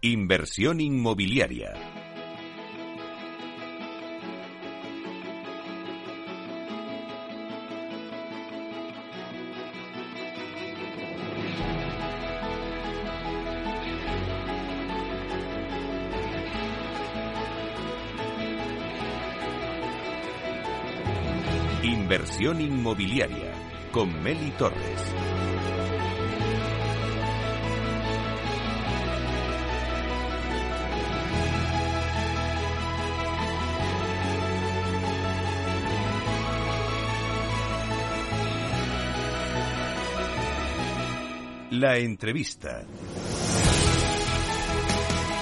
Inversión inmobiliaria. Inmobiliaria con Meli Torres. La entrevista.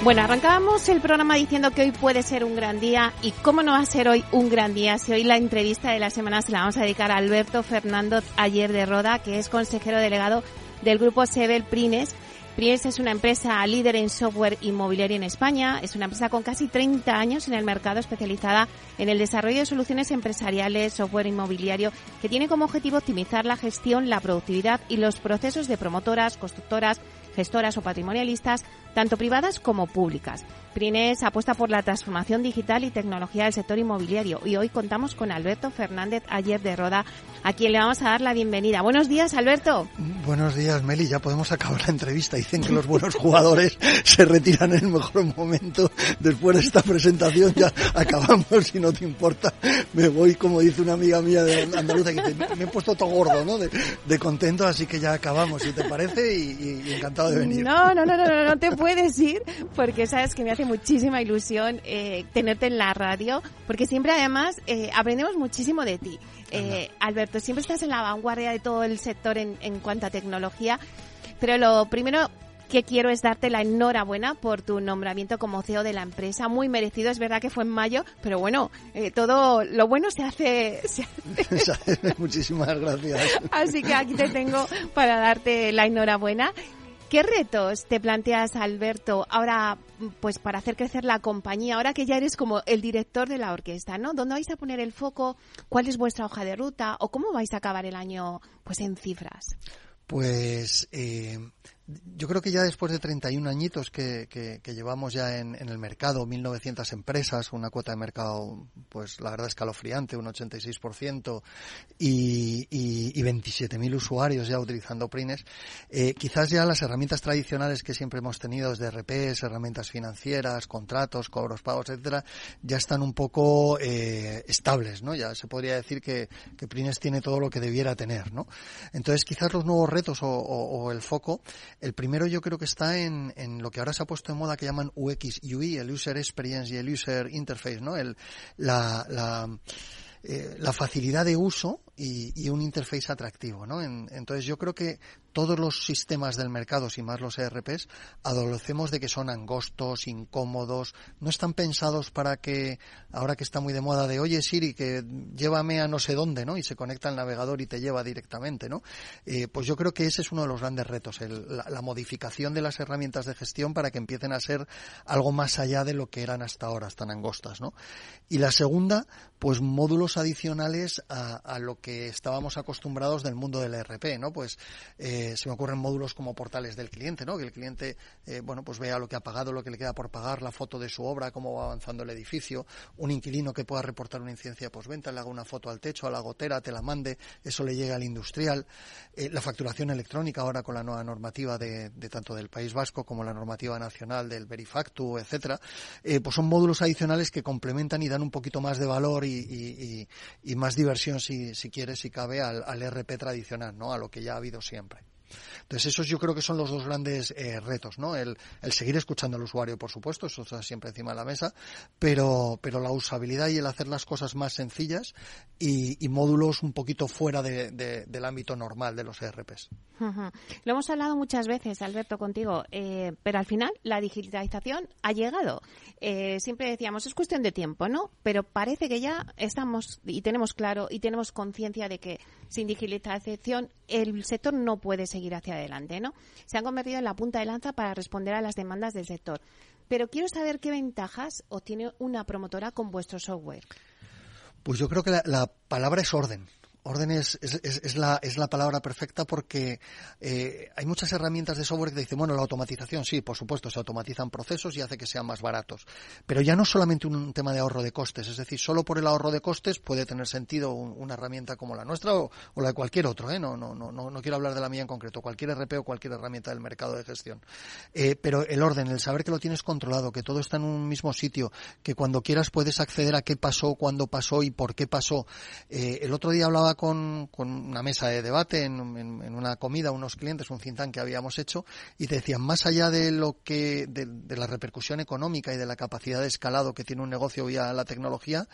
Bueno, arrancábamos el programa diciendo que hoy puede ser un gran día y cómo no va a ser hoy un gran día si hoy la entrevista de la semana se la vamos a dedicar a Alberto Fernando Ayer de Roda, que es consejero delegado del grupo Sebel Prines Pries es una empresa líder en software inmobiliario en España. Es una empresa con casi 30 años en el mercado especializada en el desarrollo de soluciones empresariales, software inmobiliario, que tiene como objetivo optimizar la gestión, la productividad y los procesos de promotoras, constructoras, gestoras o patrimonialistas, tanto privadas como públicas. Prines apuesta por la transformación digital y tecnología del sector inmobiliario y hoy contamos con Alberto Fernández Ayer de Roda, a quien le vamos a dar la bienvenida. Buenos días, Alberto. Buenos días, Meli. Ya podemos acabar la entrevista. Dicen que los buenos jugadores se retiran en el mejor momento. Después de esta presentación ya acabamos, si no te importa. Me voy, como dice una amiga mía de Andalucía, que me he puesto todo gordo, ¿no? De, contento, así que ya acabamos, si te parece, y, encantado de venir. No, no, no, no, no, no te puedes ir, porque sabes que me hace muchísima ilusión eh, tenerte en la radio, porque siempre además eh, aprendemos muchísimo de ti. Eh, Alberto, siempre estás en la vanguardia de todo el sector en, en cuanto a tecnología, pero lo primero que quiero es darte la enhorabuena por tu nombramiento como CEO de la empresa. Muy merecido, es verdad que fue en mayo, pero bueno, todo lo bueno se hace. Se hace. Muchísimas gracias. Así que aquí te tengo para darte la enhorabuena. ¿Qué retos te planteas, Alberto, ahora pues para hacer crecer la compañía, ahora que ya eres como el director de la orquesta, ¿no? ¿Dónde vais a poner el foco? ¿Cuál es vuestra hoja de ruta? ¿O cómo vais a acabar el año pues en cifras? Pues eh, yo creo que ya después de 31 añitos que, que, llevamos ya en, el mercado, 1.900 empresas, una cuota de mercado, pues la verdad escalofriante, un 86%, y, y, y 27.000 usuarios ya utilizando Prines, eh, quizás ya las herramientas tradicionales que siempre hemos tenido desde RPs, herramientas financieras, contratos, cobros, pagos, etcétera, ya están un poco eh, estables, ¿no? Ya se podría decir que, que Prines tiene todo lo que debiera tener, ¿no? Entonces quizás los nuevos retos o, o el foco el primero yo creo que está en, en, lo que ahora se ha puesto en moda que llaman UX, UI, el User Experience y el User Interface, ¿no? El, la, la, eh, la facilidad de uso y, y, un interface atractivo, ¿no? entonces yo creo que todos los sistemas del mercado, sin más los ERPs, adolecemos de que son angostos, incómodos, no están pensados para que, ahora que está muy de moda de, oye Siri, que llévame a no sé dónde, ¿no? Y se conecta al navegador y te lleva directamente, ¿no? Eh, pues yo creo que ese es uno de los grandes retos, la, la, modificación de las herramientas de gestión para que empiecen a ser algo más allá de lo que eran hasta ahora, tan angostas, ¿no? Y la segunda, pues módulos adicionales a, lo que estábamos acostumbrados del mundo del ERP, ¿no? Pues eh, se me ocurren módulos como portales del cliente, ¿no? Que el cliente, eh, bueno, pues vea lo que ha pagado, lo que le queda por pagar, la foto de su obra, cómo va avanzando el edificio, un inquilino que pueda reportar una incidencia de postventa, le haga una foto al techo, a la gotera, te la mande, eso le llega al industrial, eh, la facturación electrónica ahora con la nueva normativa de, tanto del País Vasco como la normativa nacional del Verifactu, etcétera, eh, pues son módulos adicionales que complementan y dan un poquito más de valor y, más diversión, si, si quiere, si cabe, al, al RP tradicional, ¿no? A lo que ya ha habido siempre. Entonces, esos yo creo que son los dos grandes eh, retos, ¿no? El, seguir escuchando al usuario, por supuesto, eso está siempre encima de la mesa, pero, pero la usabilidad y el hacer las cosas más sencillas y, módulos un poquito fuera del ámbito normal de los ERPs. Lo hemos hablado muchas veces, Alberto, contigo, eh, pero al final la digitalización ha llegado. Eh, siempre decíamos, es cuestión de tiempo, ¿no? Pero parece que ya estamos y tenemos claro y tenemos conciencia de que sin digitalización el sector no puede seguir hacia adelante, ¿no? Se han convertido en la punta de lanza para responder a las demandas del sector. Pero quiero saber qué ventajas obtiene una promotora con vuestro software. Pues yo creo que la palabra es orden. Orden es, es, la, es la palabra perfecta porque eh, hay muchas herramientas de software que dicen, bueno, la automatización, sí, por supuesto, se automatizan procesos y hace que sean más baratos. Pero ya no solamente un, tema de ahorro de costes, es decir, solo por el ahorro de costes puede tener sentido una herramienta como la nuestra o, la de cualquier otro, ¿eh? No, no, no, no, quiero hablar de la mía en concreto, cualquier RP o cualquier herramienta del mercado de gestión. Eh, pero el orden, el saber que lo tienes controlado, que todo está en un mismo sitio, que cuando quieras puedes acceder a qué pasó, cuándo pasó y por qué pasó. Eh, el otro día hablaba con, una mesa de debate en, una comida unos clientes, un think que habíamos hecho, y decían, más allá de lo que, de, la repercusión económica y de la capacidad de escalado que tiene un negocio vía la tecnología,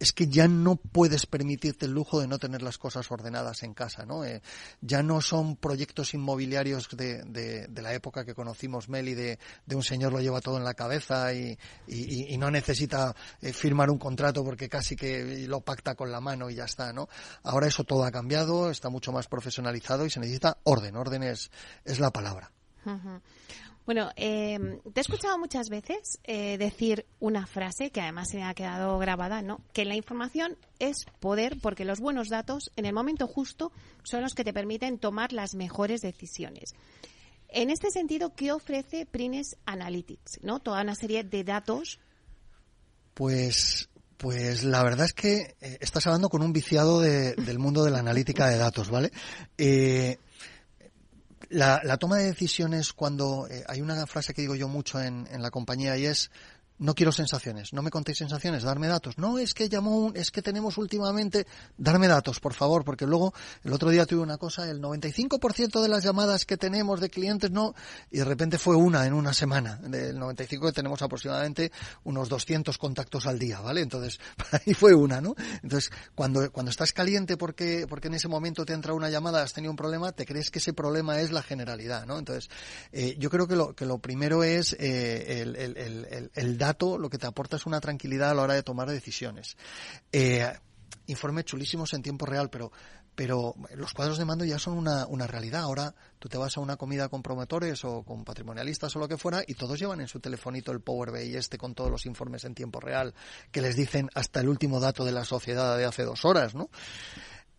es que ya no puedes permitirte el lujo de no tener las cosas ordenadas en casa, ¿no? Eh, ya no son proyectos inmobiliarios de, de, la época que conocimos Meli, de, de un señor lo lleva todo en la cabeza y, no necesita eh, firmar un contrato porque casi que lo pacta con la mano y ya está, ¿no? Ahora eso todo ha cambiado, está mucho más profesionalizado y se necesita orden. Orden es, la palabra. Bueno, eh, te he escuchado muchas veces eh, decir una frase que además se me ha quedado grabada, ¿no? Que la información es poder porque los buenos datos en el momento justo son los que te permiten tomar las mejores decisiones. En este sentido, ¿qué ofrece Prines Analytics? ¿No? Toda una serie de datos. Pues pues la verdad es que eh, estás hablando con un viciado del mundo de la analítica de datos, ¿vale? Eh, la, toma de decisiones cuando eh, hay una frase que digo yo mucho en, en la compañía y es no quiero sensaciones, no me contéis sensaciones, darme datos. No, es que llamó, es que tenemos últimamente, darme datos, por favor, porque luego el otro día tuve una cosa, el 95% de las llamadas que tenemos de clientes no, y de repente fue una en una semana. Del 95 que tenemos aproximadamente unos 200 contactos al día, ¿vale? Entonces, ahí fue una, ¿no? Entonces, cuando, cuando estás caliente porque, porque en ese momento te entra una llamada, has tenido un problema, te crees que ese problema es la generalidad, ¿no? Entonces, eh, yo creo que lo, que lo primero es eh, el, el, el, el dar lo que te aporta es una tranquilidad a la hora de tomar decisiones. Eh, informes chulísimos en tiempo real, pero pero los cuadros de mando ya son una, una, realidad. Ahora tú te vas a una comida con promotores o con patrimonialistas o lo que fuera y todos llevan en su telefonito el Power BI este con todos los informes en tiempo real que les dicen hasta el último dato de la sociedad de hace dos horas, ¿no?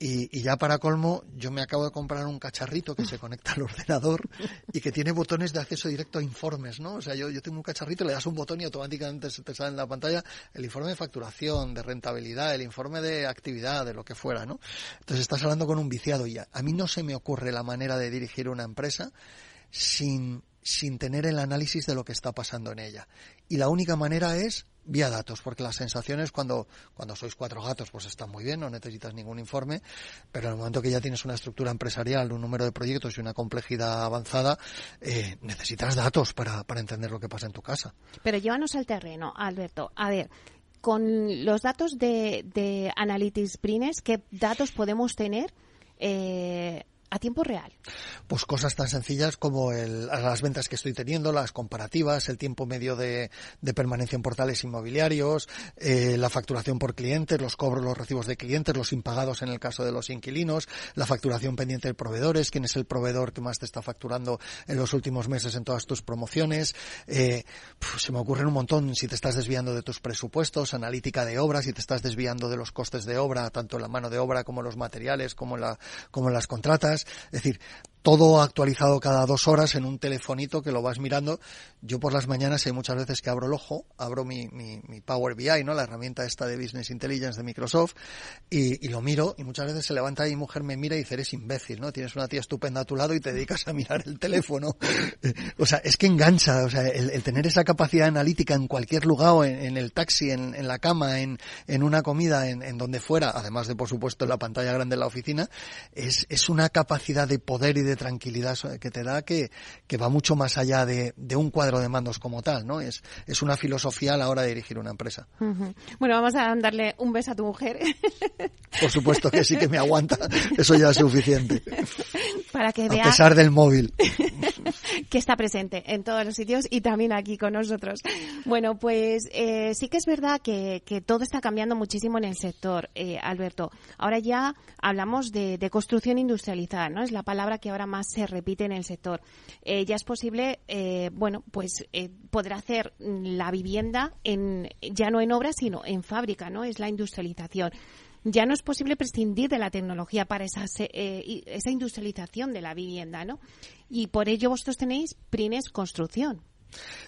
Y, ya para colmo, yo me acabo de comprar un cacharrito que se conecta al ordenador y que tiene botones de acceso directo a informes, ¿no? O sea, yo, yo tengo un cacharrito, le das un botón y automáticamente se te sale en la pantalla el informe de facturación, de rentabilidad, el informe de actividad, de lo que fuera, ¿no? Entonces estás hablando con un viciado y a, a mí no se me ocurre la manera de dirigir una empresa sin, sin tener el análisis de lo que está pasando en ella. Y la única manera es vía datos, porque las sensaciones cuando, cuando sois cuatro gatos pues están muy bien, no necesitas ningún informe, pero en el momento que ya tienes una estructura empresarial, un número de proyectos y una complejidad avanzada, eh, necesitas datos para, para entender lo que pasa en tu casa. Pero llévanos al terreno, Alberto. A ver, con los datos de, de Analytics Prines, ¿qué datos podemos tener? Eh, a tiempo real? Pues cosas tan sencillas como las ventas que estoy teniendo, las comparativas, el tiempo medio de, permanencia en portales inmobiliarios, eh, la facturación por clientes, los cobros, los recibos de clientes, los impagados en el caso de los inquilinos, la facturación pendiente de proveedores, quién es el proveedor que más te está facturando en los últimos meses en todas tus promociones. Eh, se me ocurren un montón si te estás desviando de tus presupuestos, analítica de obras, si te estás desviando de los costes de obra, tanto la mano de obra como los materiales, como, la, como las contratas es decir, todo actualizado cada dos horas en un telefonito que lo vas mirando. Yo por las mañanas hay muchas veces que abro el ojo, abro mi, mi, Power BI, ¿no? La herramienta esta de Business Intelligence de Microsoft y, lo miro y muchas veces se levanta y mi mujer me mira y dice, eres imbécil, ¿no? Tienes una tía estupenda a tu lado y te dedicas a mirar el teléfono. o sea, es que engancha, o sea, el, tener esa capacidad analítica en cualquier lugar, en, en el taxi, en, en, la cama, en, en una comida, en, en donde fuera, además de por supuesto en la pantalla grande de la oficina, es, es una capacidad de poder y de de tranquilidad que te da que, que va mucho más allá de, de, un cuadro de mandos como tal, ¿no? Es, es una filosofía a la hora de dirigir una empresa. Bueno, vamos a darle un beso a tu mujer. Por supuesto que sí que me aguanta, eso ya es suficiente. Para que vea... A pesar del móvil. que está presente en todos los sitios y también aquí con nosotros. Bueno, pues eh, sí que es verdad que, que, todo está cambiando muchísimo en el sector, eh, Alberto. Ahora ya hablamos de, de, construcción industrializada, ¿no? Es la palabra que ahora más se repite en el sector. Eh, ya es posible, eh, bueno, pues eh, poder hacer la vivienda en, ya no en obra, sino en fábrica, ¿no? Es la industrialización ya no es posible prescindir de la tecnología para esa, eh, esa industrialización de la vivienda, ¿no? Y por ello vosotros tenéis Prines Construcción.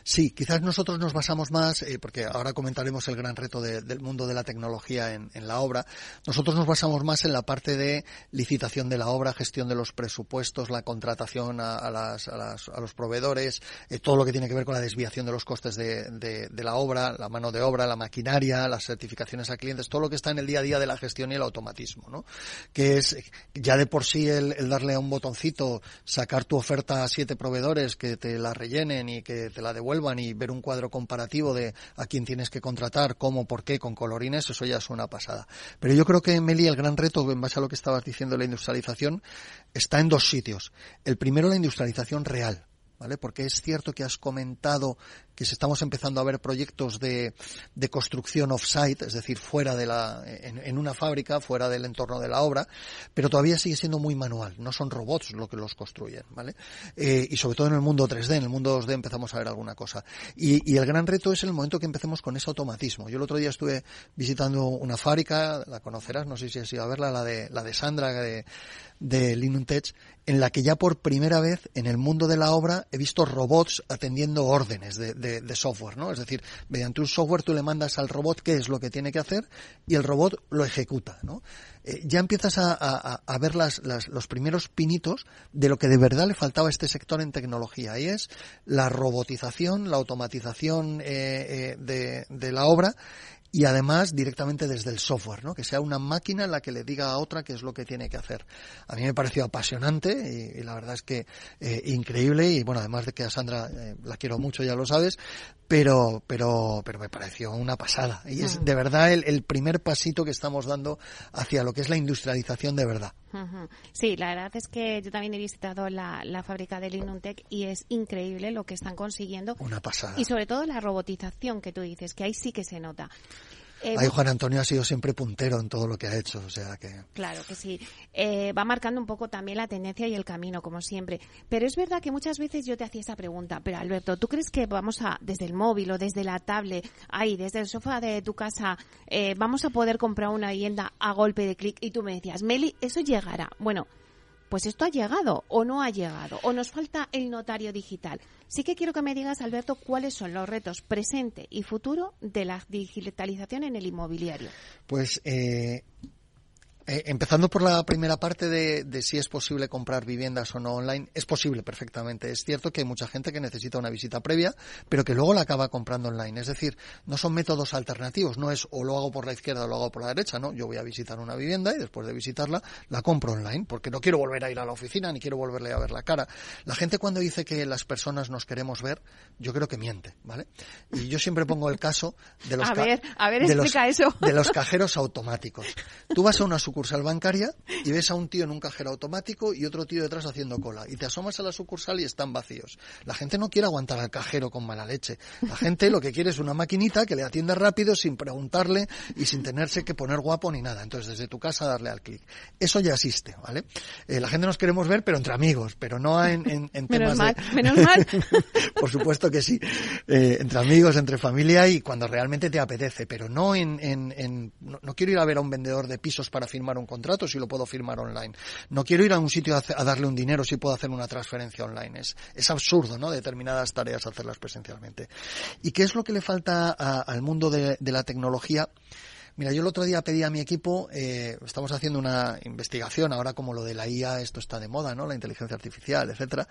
Sí, quizás nosotros nos basamos más, eh, porque ahora comentaremos el gran reto de, del mundo de la tecnología en, la obra, nosotros nos basamos más en la parte de licitación de la obra, gestión de los presupuestos, la contratación a, a, las, a, las, a los proveedores, eh, todo lo que tiene que ver con la desviación de los costes de, de, de, la obra, la mano de obra, la maquinaria, las certificaciones a clientes, todo lo que está en el día a día de la gestión y el automatismo, ¿no? Que es ya de por sí el, el darle a un botoncito, sacar tu oferta a siete proveedores que te la rellenen y que te la devuelvan y ver un cuadro comparativo de a quién tienes que contratar, cómo, por qué, con colorines, eso ya es una pasada. Pero yo creo que, Meli, el gran reto, en base a lo que estabas diciendo, la industrialización, está en dos sitios. El primero, la industrialización real. ¿Vale? Porque es cierto que has comentado que estamos empezando a ver proyectos de, de construcción off-site, es decir, fuera de la, en, en, una fábrica, fuera del entorno de la obra, pero todavía sigue siendo muy manual, no son robots lo que los construyen, ¿vale? Eh, y sobre todo en el mundo 3D, en el mundo 2D empezamos a ver alguna cosa. Y, y el gran reto es el momento que empecemos con ese automatismo. Yo el otro día estuve visitando una fábrica, la conocerás, no sé si has ido a verla, la de, la de Sandra, de, de Linuntech, en la que ya por primera vez en el mundo de la obra he visto robots atendiendo órdenes de, de, de, software, ¿no? Es decir, mediante un software tú le mandas al robot qué es lo que tiene que hacer y el robot lo ejecuta, ¿no? Eh, ya empiezas a, a, a ver las, las, los primeros pinitos de lo que de verdad le faltaba a este sector en tecnología y es la robotización, la automatización eh, eh, de, de la obra y además directamente desde el software, ¿no? Que sea una máquina la que le diga a otra qué es lo que tiene que hacer. A mí me pareció apasionante y, y la verdad es que eh, increíble y bueno, además de que a Sandra eh, la quiero mucho, ya lo sabes, pero, pero, pero me pareció una pasada. Y es de verdad el, el primer pasito que estamos dando hacia lo que es la industrialización de verdad. Sí, la verdad es que yo también he visitado la, la fábrica de Linuntech y es increíble lo que están consiguiendo. Una pasada. Y sobre todo la robotización que tú dices, que ahí sí que se nota. Eh, Ahí Juan Antonio ha sido siempre puntero en todo lo que ha hecho, o sea que... Claro que sí. Eh, va marcando un poco también la tendencia y el camino, como siempre. Pero es verdad que muchas veces yo te hacía esa pregunta, pero Alberto, ¿tú crees que vamos a, desde el móvil o desde la tablet, ahí, desde el sofá de tu casa, eh, vamos a poder comprar una vivienda a golpe de clic? Y tú me decías, Meli, eso llegará. Bueno, pues esto ha llegado o no ha llegado, o nos falta el notario digital. Sí que quiero que me digas, Alberto, cuáles son los retos presente y futuro de la digitalización en el inmobiliario. Pues eh, eh, empezando por la primera parte de, de, si es posible comprar viviendas o no online, es posible perfectamente. Es cierto que hay mucha gente que necesita una visita previa, pero que luego la acaba comprando online. Es decir, no son métodos alternativos, no es o lo hago por la izquierda o lo hago por la derecha, no. Yo voy a visitar una vivienda y después de visitarla la compro online, porque no quiero volver a ir a la oficina ni quiero volverle a ver la cara. La gente cuando dice que las personas nos queremos ver, yo creo que miente, ¿vale? Y yo siempre pongo el caso de los, a ver, a ver, de, los, eso. de los cajeros automáticos. Tú vas a una sucursal bancaria y ves a un tío en un cajero automático y otro tío detrás haciendo cola. Y te asomas a la sucursal y están vacíos. La gente no quiere aguantar al cajero con mala leche. La gente lo que quiere es una maquinita que le atienda rápido sin preguntarle y sin tenerse que poner guapo ni nada. Entonces desde tu casa darle al clic. Eso ya existe, ¿vale? Eh, la gente nos queremos ver pero entre amigos, pero no en, en, en menos temas mal, de... Menos mal. Por supuesto que sí. Eh, entre amigos, entre familia y cuando realmente te apetece, pero no en... en, en no, no quiero ir a ver a un vendedor de pisos para firmar un contrato si lo puedo firmar online. No quiero ir a un sitio a, a darle un dinero si puedo hacer una transferencia online. Es, es absurdo, ¿no? Determinadas tareas hacerlas presencialmente. ¿Y qué es lo que le falta a, al mundo de, de la tecnología? Mira, yo el otro día pedí a mi equipo, eh, estamos haciendo una investigación, ahora como lo de la IA, esto está de moda, ¿no? La inteligencia artificial, etcétera.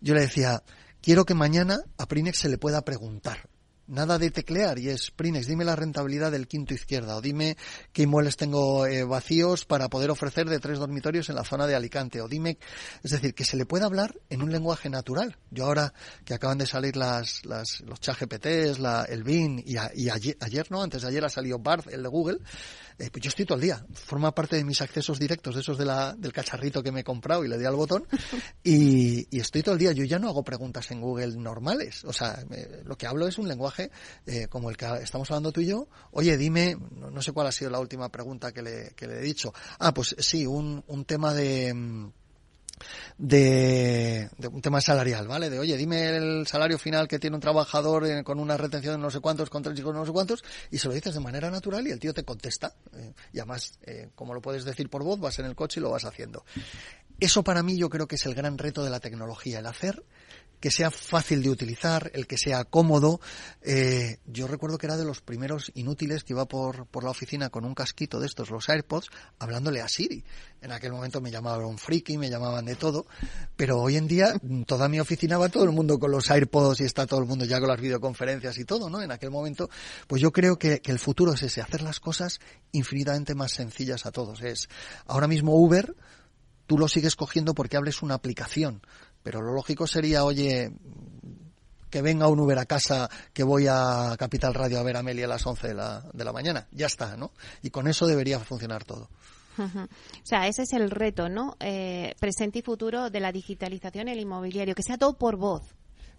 Yo le decía, quiero que mañana a Prinex se le pueda preguntar nada de teclear y es Prinex, dime la rentabilidad del quinto izquierda o dime qué inmuebles tengo eh, vacíos para poder ofrecer de tres dormitorios en la zona de Alicante o dime, es decir, que se le pueda hablar en un lenguaje natural. Yo ahora que acaban de salir las, las los ChatGPTs, la, el BIN y, ayer, ayer, no, antes de ayer ha salido Bard, el de Google, eh, pues yo estoy todo el día. Forma parte de mis accesos directos, de esos de la, del cacharrito que me he comprado y le di al botón. Y, y, estoy todo el día. Yo ya no hago preguntas en Google normales. O sea, lo que hablo es un lenguaje eh, como el que estamos hablando tú y yo. Oye, dime, no, sé cuál ha sido la última pregunta que le, que le he dicho. Ah, pues sí, un, un tema de de, un tema salarial, ¿vale? De, oye, dime el salario final que tiene un trabajador eh, con una retención de no sé cuántos, con tres hijos no sé cuántos, y se lo dices de manera natural y el tío te contesta. Eh, y además, eh, como lo puedes decir por voz, vas en el coche y lo vas haciendo. Eso para mí yo creo que es el gran reto de la tecnología, el hacer que sea fácil de utilizar, el que sea cómodo. Eh, yo recuerdo que era de los primeros inútiles que iba por, por la oficina con un casquito de estos, los AirPods, hablándole a Siri. En aquel momento me llamaban friki, me llamaban de todo, pero hoy en día toda mi oficina va todo el mundo con los AirPods y está todo el mundo ya con las videoconferencias y todo, ¿no? En aquel momento, pues yo creo que, que el futuro es ese, hacer las cosas infinitamente más sencillas a todos. Es ahora mismo Uber, tú lo sigues cogiendo porque hables una aplicación, pero lo lógico sería, oye, que venga un Uber a casa, que voy a Capital Radio a ver a Amelia a las 11 de la, de la mañana. Ya está, ¿no? Y con eso debería funcionar todo. O sea, ese es el reto, ¿no? Eh, presente y futuro de la digitalización en el inmobiliario, que sea todo por voz.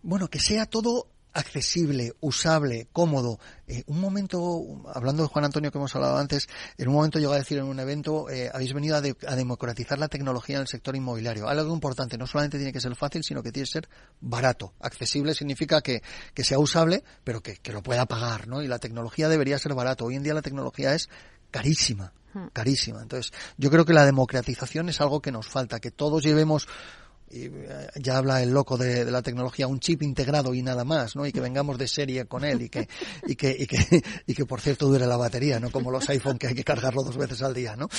Bueno, que sea todo accesible, usable, cómodo. Eh, un momento, hablando de Juan Antonio que hemos hablado antes, en un momento llegó a decir en un evento, eh, habéis venido a, democratizar la tecnología en el sector inmobiliario. Algo importante, no solamente tiene que ser fácil, sino que tiene que ser barato. Accesible significa que, que sea usable, pero que, que lo pueda pagar, ¿no? Y la tecnología debería ser barato. Hoy en día la tecnología es carísima, hmm. carísima. Entonces, yo creo que la democratización es algo que nos falta, que todos llevemos ya habla el loco de, la tecnología, un chip integrado y nada más, ¿no? Y que vengamos de serie con él y que, y que, y que, y que por cierto dure la batería, ¿no? Como los iPhone que hay que cargarlo dos veces al día, ¿no?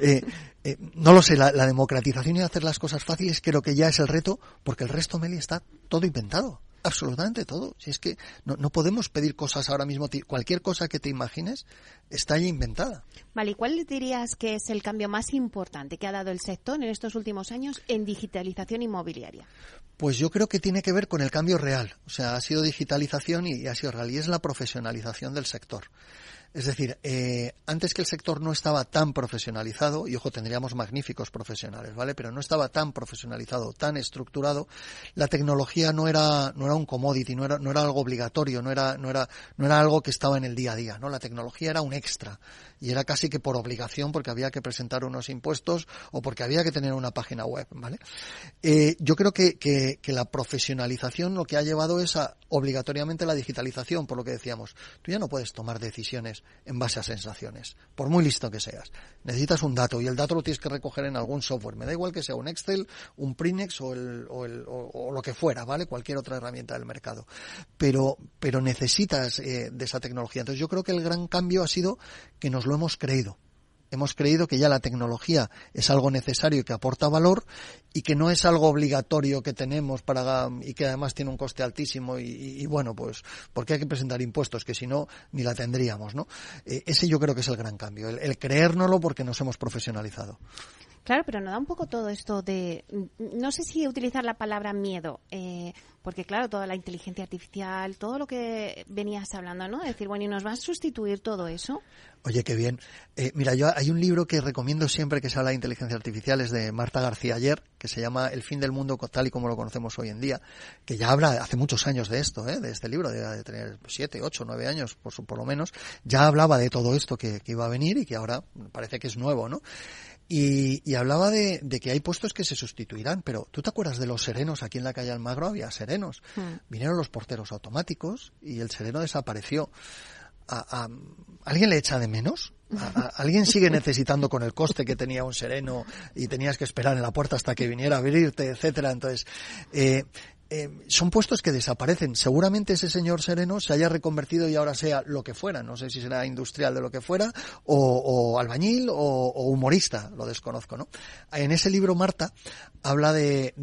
Eh, eh, no lo sé, la, la, democratización y hacer las cosas fáciles creo que ya es el reto, porque el resto, Meli, está todo inventado absolutamente todo. Si es que no, no, podemos pedir cosas ahora mismo, cualquier cosa que te imagines está ya inventada. Vale, ¿y cuál dirías que es el cambio más importante que ha dado el sector en estos últimos años en digitalización inmobiliaria? Pues yo creo que tiene que ver con el cambio real. O sea, ha sido digitalización y, ha sido real. Y es la profesionalización del sector. Es decir, eh, antes que el sector no estaba tan profesionalizado, y ojo, tendríamos magníficos profesionales, ¿vale? Pero no estaba tan profesionalizado, tan estructurado, la tecnología no era, no era un commodity, no era, no era algo obligatorio, no era, no era, no era algo que estaba en el día a día, ¿no? La tecnología era un extra y era casi que por obligación porque había que presentar unos impuestos o porque había que tener una página web, ¿vale? Eh, yo creo que, que, que, la profesionalización lo que ha llevado es a obligatoriamente la digitalización, por lo que decíamos. Tú ya no puedes tomar decisiones en base a sensaciones, por muy listo que seas. Necesitas un dato y el dato lo tienes que recoger en algún software. Me da igual que sea un Excel, un Prinex o, el, o, el, o, lo que fuera, ¿vale? Cualquier otra herramienta del mercado. Pero, pero necesitas eh, de esa tecnología. Entonces yo creo que el gran cambio ha sido que nos lo hemos creído. Hemos creído que ya la tecnología es algo necesario y que aporta valor y que no es algo obligatorio que tenemos para y que además tiene un coste altísimo y, bueno, pues porque hay que presentar impuestos que si no ni la tendríamos, ¿no? Eh, ese yo creo que es el gran cambio, el, el creérnoslo porque nos hemos profesionalizado. Claro, pero no da un poco todo esto de, no sé si utilizar la palabra miedo, eh, porque claro, toda la inteligencia artificial, todo lo que venías hablando, ¿no? decir, bueno, ¿y nos va a sustituir todo eso? Oye, qué bien. Eh, mira, yo hay un libro que recomiendo siempre que se habla de inteligencia artificial, es de Marta García Ayer, que se llama El fin del mundo tal y como lo conocemos hoy en día, que ya habla hace muchos años de esto, ¿eh? de este libro, de, tener siete, ocho, nueve años, por, por lo menos, ya hablaba de todo esto que, que iba a venir y que ahora parece que es nuevo, ¿no? Y, y hablaba de, de, que hay puestos que se sustituirán, pero ¿tú te acuerdas de los serenos? Aquí en la calle Almagro había serenos. Hmm. Vinieron los porteros automáticos y el sereno desapareció. A, a, ¿Alguien le echa de menos? ¿A, ¿Alguien sigue necesitando con el coste que tenía un sereno y tenías que esperar en la puerta hasta que viniera a abrirte, etcétera? Entonces, eh, eh, son puestos que desaparecen. Seguramente ese señor sereno se haya reconvertido y ahora sea lo que fuera. No sé si será industrial de lo que fuera, o, albañil, o, humorista, lo desconozco, ¿no? En ese libro, Marta, habla de,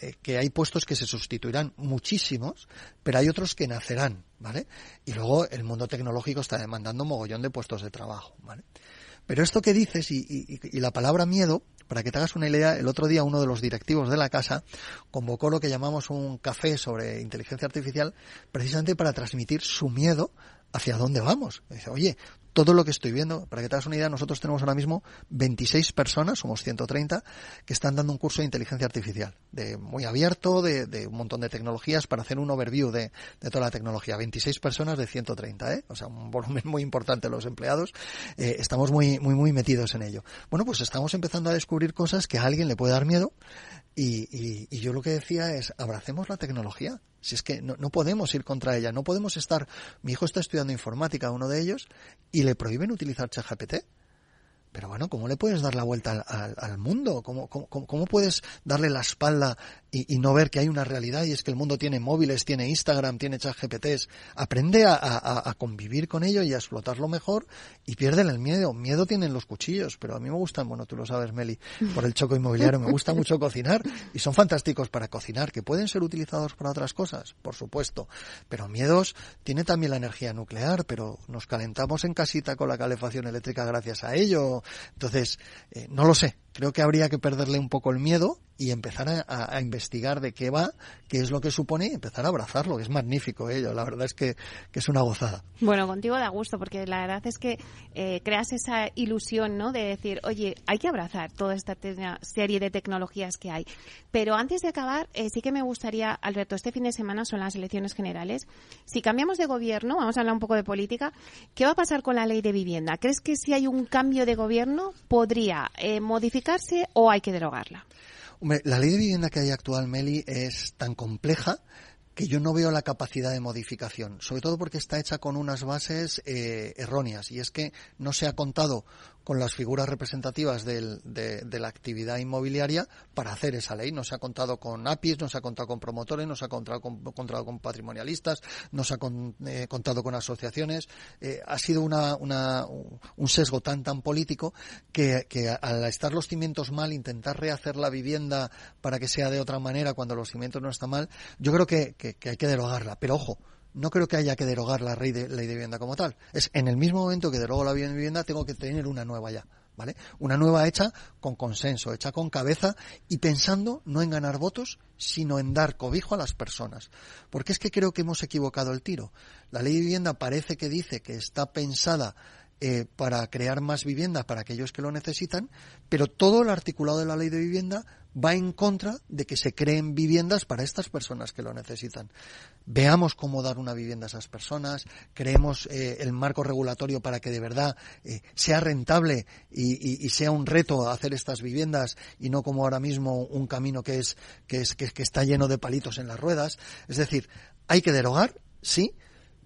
eh, que hay puestos que se sustituirán muchísimos, pero hay otros que nacerán, ¿vale? Y luego el mundo tecnológico está demandando un mogollón de puestos de trabajo, ¿vale? Pero esto que dices y, la palabra miedo, para que te hagas una idea, el otro día uno de los directivos de la casa convocó lo que llamamos un café sobre inteligencia artificial precisamente para transmitir su miedo hacia dónde vamos. Dice, oye, todo lo que estoy viendo, para que te hagas una idea, nosotros tenemos ahora mismo 26 personas, somos 130, que están dando un curso de inteligencia artificial, de muy abierto, de, un montón de tecnologías, para hacer un overview de, toda la tecnología. 26 personas de 130, ¿eh? O sea, un volumen muy importante de los empleados. Eh, estamos muy, muy, muy metidos en ello. Bueno, pues estamos empezando a descubrir cosas que a alguien le puede dar miedo, y, y, yo lo que decía es, abracemos la tecnología. Si es que no, no, podemos ir contra ella, no podemos estar. Mi hijo está estudiando informática, uno de ellos, y le prohíben utilizar ChatGPT. Pero bueno, ¿cómo le puedes dar la vuelta al, al, mundo? ¿Cómo, cómo, cómo, puedes darle la espalda y, y, no ver que hay una realidad y es que el mundo tiene móviles, tiene Instagram, tiene chat GPTs? Aprende a, a, a, convivir con ello y a explotarlo mejor y pierden el miedo. Miedo tienen los cuchillos, pero a mí me gustan, bueno, tú lo sabes, Meli, por el choco inmobiliario, me gusta mucho cocinar y son fantásticos para cocinar, que pueden ser utilizados para otras cosas, por supuesto. Pero miedos tiene también la energía nuclear, pero nos calentamos en casita con la calefacción eléctrica gracias a ello entonces, eh, no lo sé. Creo que habría que perderle un poco el miedo y empezar a, investigar de qué va, qué es lo que supone y empezar a abrazarlo, que es magnífico ello, la verdad es que, es una gozada. Bueno, contigo da gusto, porque la verdad es que eh, creas esa ilusión, ¿no? De decir, oye, hay que abrazar toda esta serie de tecnologías que hay. Pero antes de acabar, eh, sí que me gustaría, Alberto, este fin de semana son las elecciones generales. Si cambiamos de gobierno, vamos a hablar un poco de política, ¿qué va a pasar con la ley de vivienda? ¿Crees que si hay un cambio de gobierno podría eh, o hay que derogarla? la ley de vivienda que hay actual, Meli, es tan compleja que yo no veo la capacidad de modificación, sobre todo porque está hecha con unas bases eh, erróneas y es que no se ha contado con las figuras representativas del, de, la actividad inmobiliaria para hacer esa ley. No se ha contado con APIs, no se ha contado con promotores, no se ha contado con, con patrimonialistas, no se ha eh, contado con asociaciones. Eh, ha sido una, una, un sesgo tan tan político que, que, al estar los cimientos mal, intentar rehacer la vivienda para que sea de otra manera cuando los cimientos no están mal, yo creo que, que hay que derogarla. Pero ojo, no creo que haya que derogar la ley de, ley de vivienda como tal. Es en el mismo momento que derogo la ley de vivienda, tengo que tener una nueva ya. ¿Vale? Una nueva hecha con consenso, hecha con cabeza y pensando no en ganar votos, sino en dar cobijo a las personas. Porque es que creo que hemos equivocado el tiro. La ley de vivienda parece que dice que está pensada eh, para crear más vivienda para aquellos que lo necesitan, pero todo el articulado de la ley de vivienda va en contra de que se creen viviendas para estas personas que lo necesitan. Veamos cómo dar una vivienda a esas personas, creemos eh, el marco regulatorio para que de verdad eh, sea rentable y, sea un reto hacer estas viviendas y no como ahora mismo un camino que es que es que está lleno de palitos en las ruedas. Es decir, hay que derogar, sí,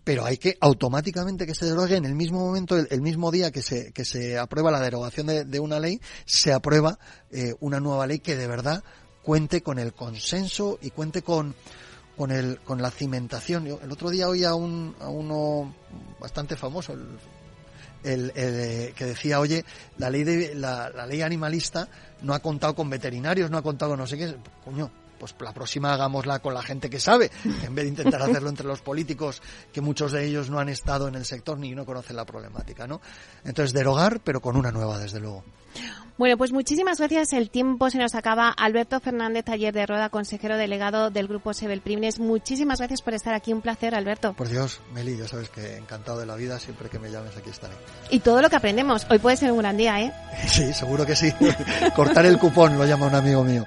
pero hay que automáticamente que se derogue en el mismo momento, el, mismo día que se, que se aprueba la derogación de, una ley, se aprueba eh, una nueva ley que de verdad cuente con el consenso y cuente con, con, el, con la cimentación. el otro día oía a, un, a uno bastante famoso, el, el, que decía, oye, la ley de la, la, ley animalista no ha contado con veterinarios, no ha contado con no sé qué, coño, pues la próxima hagámosla con la gente que sabe, en vez de intentar hacerlo entre los políticos, que muchos de ellos no han estado en el sector ni no conocen la problemática, ¿no? Entonces, derogar, pero con una nueva, desde luego. Bueno, pues muchísimas gracias. El tiempo se nos acaba. Alberto Fernández, taller de Roda, consejero delegado del Grupo Sebel Primnes. Muchísimas gracias por estar aquí. Un placer, Alberto. Por Dios, Meli, ya sabes que encantado de la vida. Siempre que me llames aquí estaré. Y todo lo que aprendemos. Hoy puede ser un gran día, ¿eh? Sí, seguro que sí. Cortar el cupón, lo llama un amigo mío.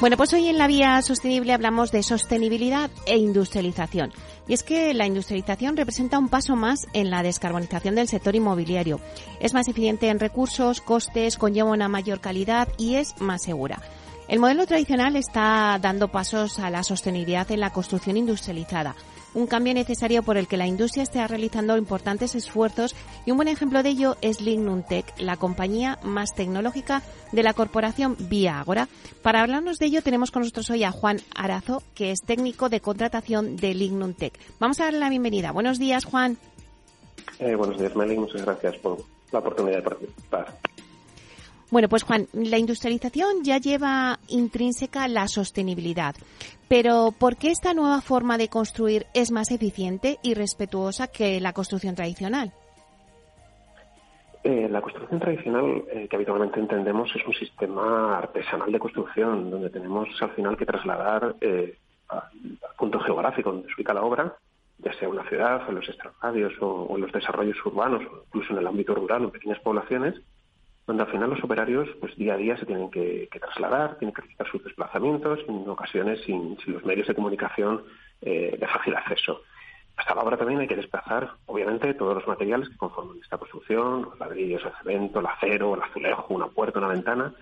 Bueno, pues hoy en la vía sostenible hablamos de sostenibilidad e industrialización. Y es que la industrialización representa un paso más en la descarbonización del sector inmobiliario. Es más eficiente en recursos, costes, conlleva una mayor calidad y es más segura. El modelo tradicional está dando pasos a la sostenibilidad en la construcción industrializada un cambio necesario por el que la industria está realizando importantes esfuerzos y un buen ejemplo de ello es Lignum Tech, la compañía más tecnológica de la corporación Vía Agora. Para hablarnos de ello tenemos con nosotros hoy a Juan Arazo, que es técnico de contratación de Lignum Tech. Vamos a darle la bienvenida. Buenos días, Juan. Eh, buenos días, Meli. Muchas gracias por la oportunidad de participar. Bueno, pues Juan, la industrialización ya lleva intrínseca la sostenibilidad, pero ¿por qué esta nueva forma de construir es más eficiente y respetuosa que la construcción tradicional? Eh, la construcción tradicional eh, que habitualmente entendemos es un sistema artesanal de construcción donde tenemos al final que trasladar eh, al punto geográfico donde se ubica la obra, ya sea una ciudad, en los extrarradios o, o en los desarrollos urbanos o incluso en el ámbito rural o en pequeñas poblaciones, donde al final los operarios pues día a día se tienen que, trasladar, tienen que realizar sus desplazamientos, en ocasiones sin, los medios de comunicación eh, de fácil acceso. Hasta la obra también hay que desplazar, obviamente, todos los materiales que conforman esta construcción, los ladrillos, el cemento, el acero, el azulejo, una puerta, una ventana,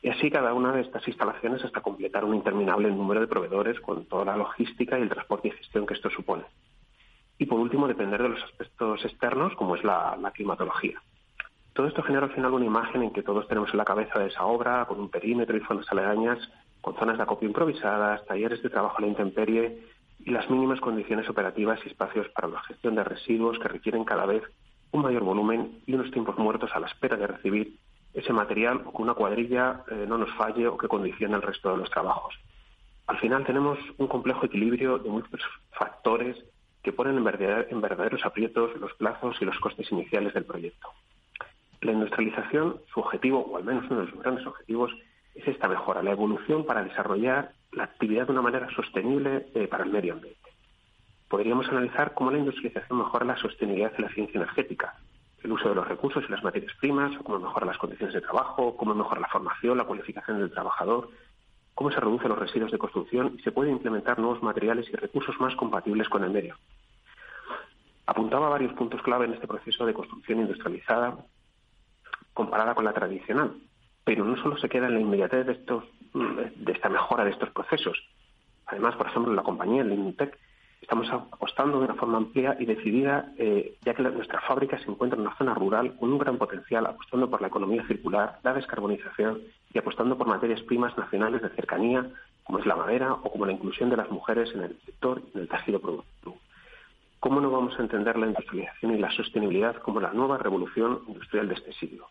y así cada una de estas instalaciones hasta completar un interminable número de proveedores con toda la logística y el transporte y gestión que esto supone. Y por último, depender de los aspectos externos, como es la climatología. Todo esto genera al final una imagen en que todos tenemos en la cabeza de esa obra, con un perímetro y zonas aledañas, con zonas de acopio improvisadas, talleres de trabajo a la intemperie y las mínimas condiciones operativas y espacios para la gestión de residuos que requieren cada vez un mayor volumen y unos tiempos muertos a la espera de recibir ese material o que una cuadrilla eh, no nos falle o que condicione el resto de los trabajos. Al final tenemos un complejo equilibrio de múltiples factores que ponen en verdaderos aprietos los plazos y los costes iniciales del proyecto. La industrialización, su objetivo, o al menos uno de sus grandes objetivos, es esta mejora, la evolución para desarrollar la actividad de una manera sostenible eh, para el medio ambiente. Podríamos analizar cómo la industrialización mejora la sostenibilidad de la ciencia energética, el uso de los recursos y las materias primas, cómo mejora las condiciones de trabajo, cómo mejora la formación, la cualificación del trabajador, cómo se reducen los residuos de construcción y se pueden implementar nuevos materiales y recursos más compatibles con el medio. Apuntaba varios puntos clave en este proceso de construcción industrializada comparada con la tradicional. Pero no solo se queda en la inmediatez de, estos, de esta mejora de estos procesos. Además, por ejemplo, en la compañía, en Limitec, estamos apostando de una forma amplia y decidida, eh, ya que nuestra fábrica se encuentra en una zona rural con un gran potencial, apostando por la economía circular, la descarbonización y apostando por materias primas nacionales de cercanía, como es la madera o como la inclusión de las mujeres en el sector y en el tejido productivo. ¿Cómo no vamos a entender la industrialización y la sostenibilidad como la nueva revolución industrial de este siglo?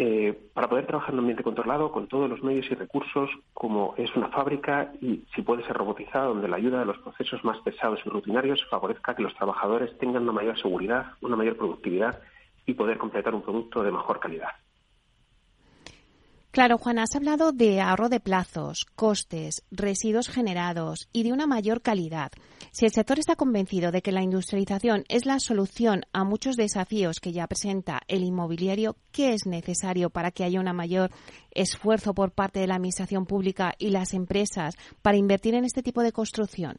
Eh, para poder trabajar en un ambiente controlado con todos los medios y recursos, como es una fábrica y si puede ser robotizada, donde la ayuda de los procesos más pesados y rutinarios favorezca que los trabajadores tengan una mayor seguridad, una mayor productividad y poder completar un producto de mejor calidad. Claro, Juan, has hablado de ahorro de plazos, costes, residuos generados y de una mayor calidad. Si el sector está convencido de que la industrialización es la solución a muchos desafíos que ya presenta el inmobiliario, ¿qué es necesario para que haya un mayor esfuerzo por parte de la Administración pública y las empresas para invertir en este tipo de construcción?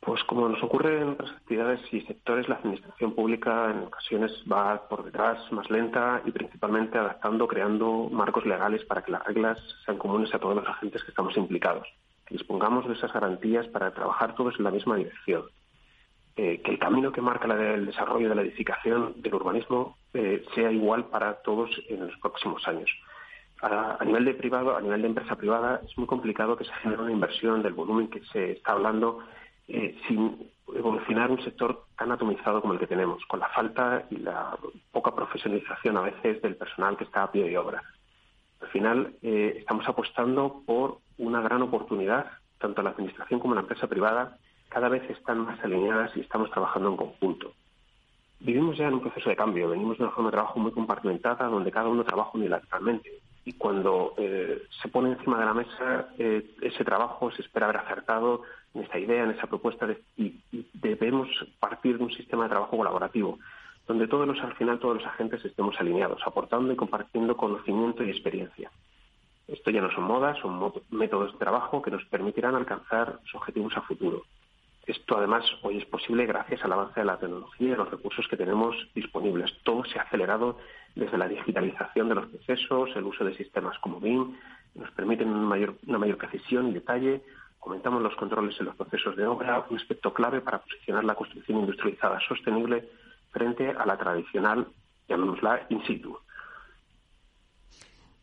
Pues como nos ocurre en otras actividades y sectores, la administración pública en ocasiones va por detrás, más lenta y principalmente adaptando, creando marcos legales para que las reglas sean comunes a todos los agentes que estamos implicados. Que dispongamos de esas garantías para trabajar todos en la misma dirección. Eh, que el camino que marca el desarrollo de la edificación del urbanismo eh, sea igual para todos en los próximos años. A, a, nivel de privado, a nivel de empresa privada, es muy complicado que se genere una inversión del volumen que se está hablando eh, sin evolucionar un sector tan atomizado como el que tenemos, con la falta y la poca profesionalización a veces del personal que está a pie de obra. Al final, eh, estamos apostando por una gran oportunidad, tanto la Administración como la empresa privada cada vez están más alineadas y estamos trabajando en conjunto. Vivimos ya en un proceso de cambio, venimos de una forma de trabajo muy compartimentada donde cada uno trabaja unilateralmente y cuando eh, se pone encima de la mesa ese trabajo se espera haber acertado en esta idea, en esa propuesta, y, debemos partir de un sistema de trabajo colaborativo, donde todos los, al final todos los agentes estemos alineados, aportando y compartiendo conocimiento y experiencia. Esto ya no son modas, son métodos de trabajo que nos permitirán alcanzar los objetivos a futuro. Esto además hoy es posible gracias al avance de la tecnología y los recursos que tenemos disponibles. Todo se ha acelerado desde la digitalización de los procesos, el uso de sistemas como BIM, nos permiten una mayor, una mayor precisión y detalle, Comentamos los controles en los procesos de obra, un aspecto clave para posicionar la construcción industrializada sostenible frente a la tradicional, llamémosla, in situ.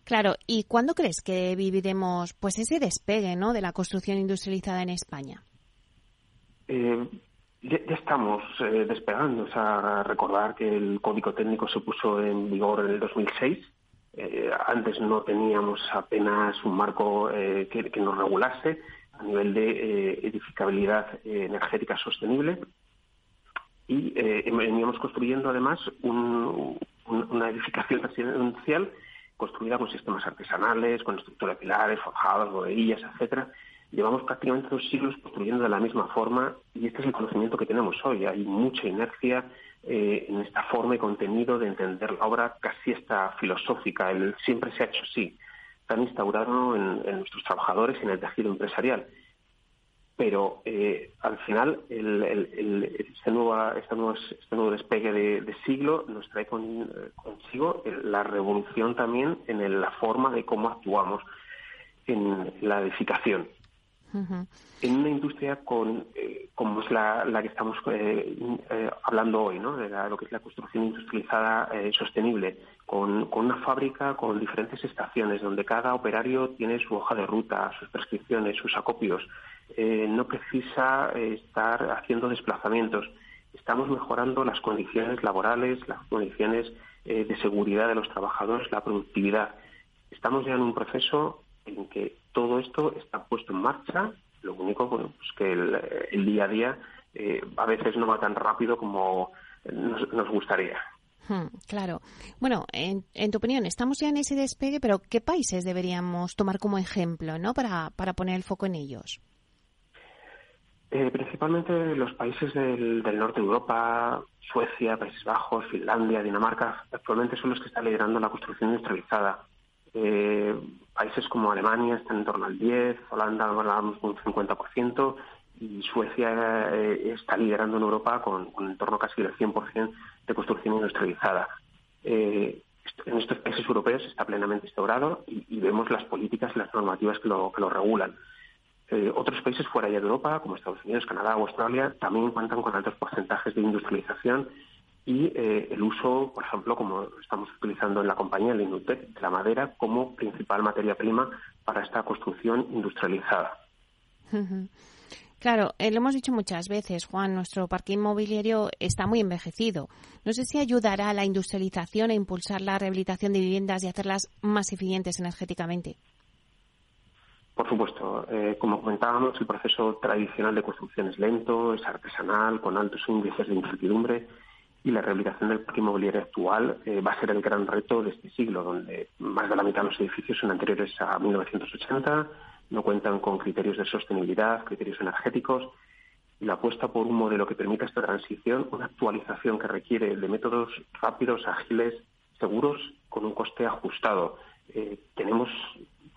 Claro, ¿y cuándo crees que viviremos pues ese despegue ¿no? de la construcción industrializada en España? Eh, ya, estamos eh, despegando. O sea, recordar que el Código Técnico se puso en vigor en el 2006. Eh, antes no teníamos apenas un marco que, que, nos regulase a nivel de eh, edificabilidad eh, energética sostenible y eh, veníamos construyendo además una edificación residencial construida con sistemas artesanales, con estructura de pilares, forjados, bodeguillas, etcétera. Llevamos prácticamente dos siglos construyendo de la misma forma y este es el conocimiento que tenemos hoy. Hay mucha inercia en esta forma y contenido de entender la obra casi esta filosófica. El siempre se ha hecho así están instaurando en, nuestros trabajadores y en el tejido empresarial. Pero eh, al final, este, nuevo, este, nuevo, despegue de, siglo nos trae consigo la revolución también en la forma de cómo actuamos en la edificación. En una industria con, eh, como es la, que estamos eh, eh, hablando hoy, ¿no? de lo que es la construcción industrializada sostenible, con, una fábrica con diferentes estaciones, donde cada operario tiene su hoja de ruta, sus prescripciones, sus acopios, no precisa estar haciendo desplazamientos. Estamos mejorando las condiciones laborales, las condiciones de seguridad de los trabajadores, la productividad. Estamos ya en un proceso en que todo esto está puesto en marcha. Lo único, bueno, pues que el, día a día eh, a veces no va tan rápido como nos, gustaría. Hmm, claro. Bueno, en, tu opinión, estamos ya en ese despegue, pero ¿qué países deberíamos tomar como ejemplo ¿no? para, para poner el foco en ellos? Eh, principalmente los países del, del, norte de Europa, Suecia, Países Bajos, Finlandia, Dinamarca, actualmente son los que están liderando la construcción industrializada. Eh, países como Alemania están en torno al 10, Holanda hablamos de un 50% y Suecia eh, está liderando en Europa con, en torno casi del 100% de construcción industrializada. Eh, en estos países europeos está plenamente instaurado y, vemos las políticas y las normativas que lo, que lo regulan. otros países fuera de Europa, como Estados Unidos, Canadá o Australia, también cuentan con altos porcentajes de industrialización y eh, el uso, por ejemplo, como estamos utilizando en la compañía, el Inutec, de la madera como principal materia prima para esta construcción industrializada. Claro, eh, lo hemos dicho muchas veces, Juan, nuestro parque inmobiliario está muy envejecido. No sé si ayudará a la industrialización a impulsar la rehabilitación de viviendas y hacerlas más eficientes energéticamente. Por supuesto, eh, como comentábamos, el proceso tradicional de construcción es lento, es artesanal, con altos índices de incertidumbre y la rehabilitación del parque inmobiliario actual eh, va a ser el gran reto de este siglo, donde más de la mitad de los edificios son anteriores a 1980, no cuentan con criterios de sostenibilidad, criterios energéticos y la apuesta por un modelo que permita esta transición, una actualización que requiere de métodos rápidos, ágiles, seguros, con un coste ajustado. Eh, tenemos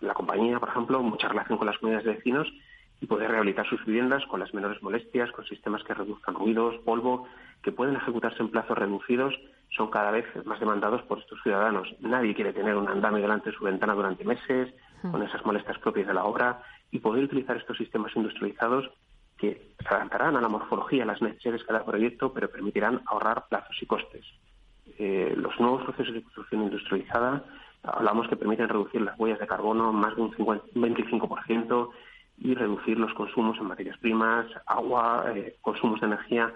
la compañía, por ejemplo, mucha relación con las comunidades de vecinos y poder rehabilitar sus viviendas con las menores molestias, con sistemas que reduzcan ruidos, polvo, que pueden ejecutarse en plazos reducidos, son cada vez más demandados por estos ciudadanos. Nadie quiere tener un andame delante de su ventana durante meses, hmm. con esas molestias propias de la obra, y poder utilizar estos sistemas industrializados que se adaptarán a la morfología, a las necesidades de cada proyecto, pero permitirán ahorrar plazos y costes. Eh, los nuevos procesos de construcción industrializada hablamos que permiten reducir las huellas de carbono más de un 25% y reducir los consumos en materias primas, agua, eh, consumos de energía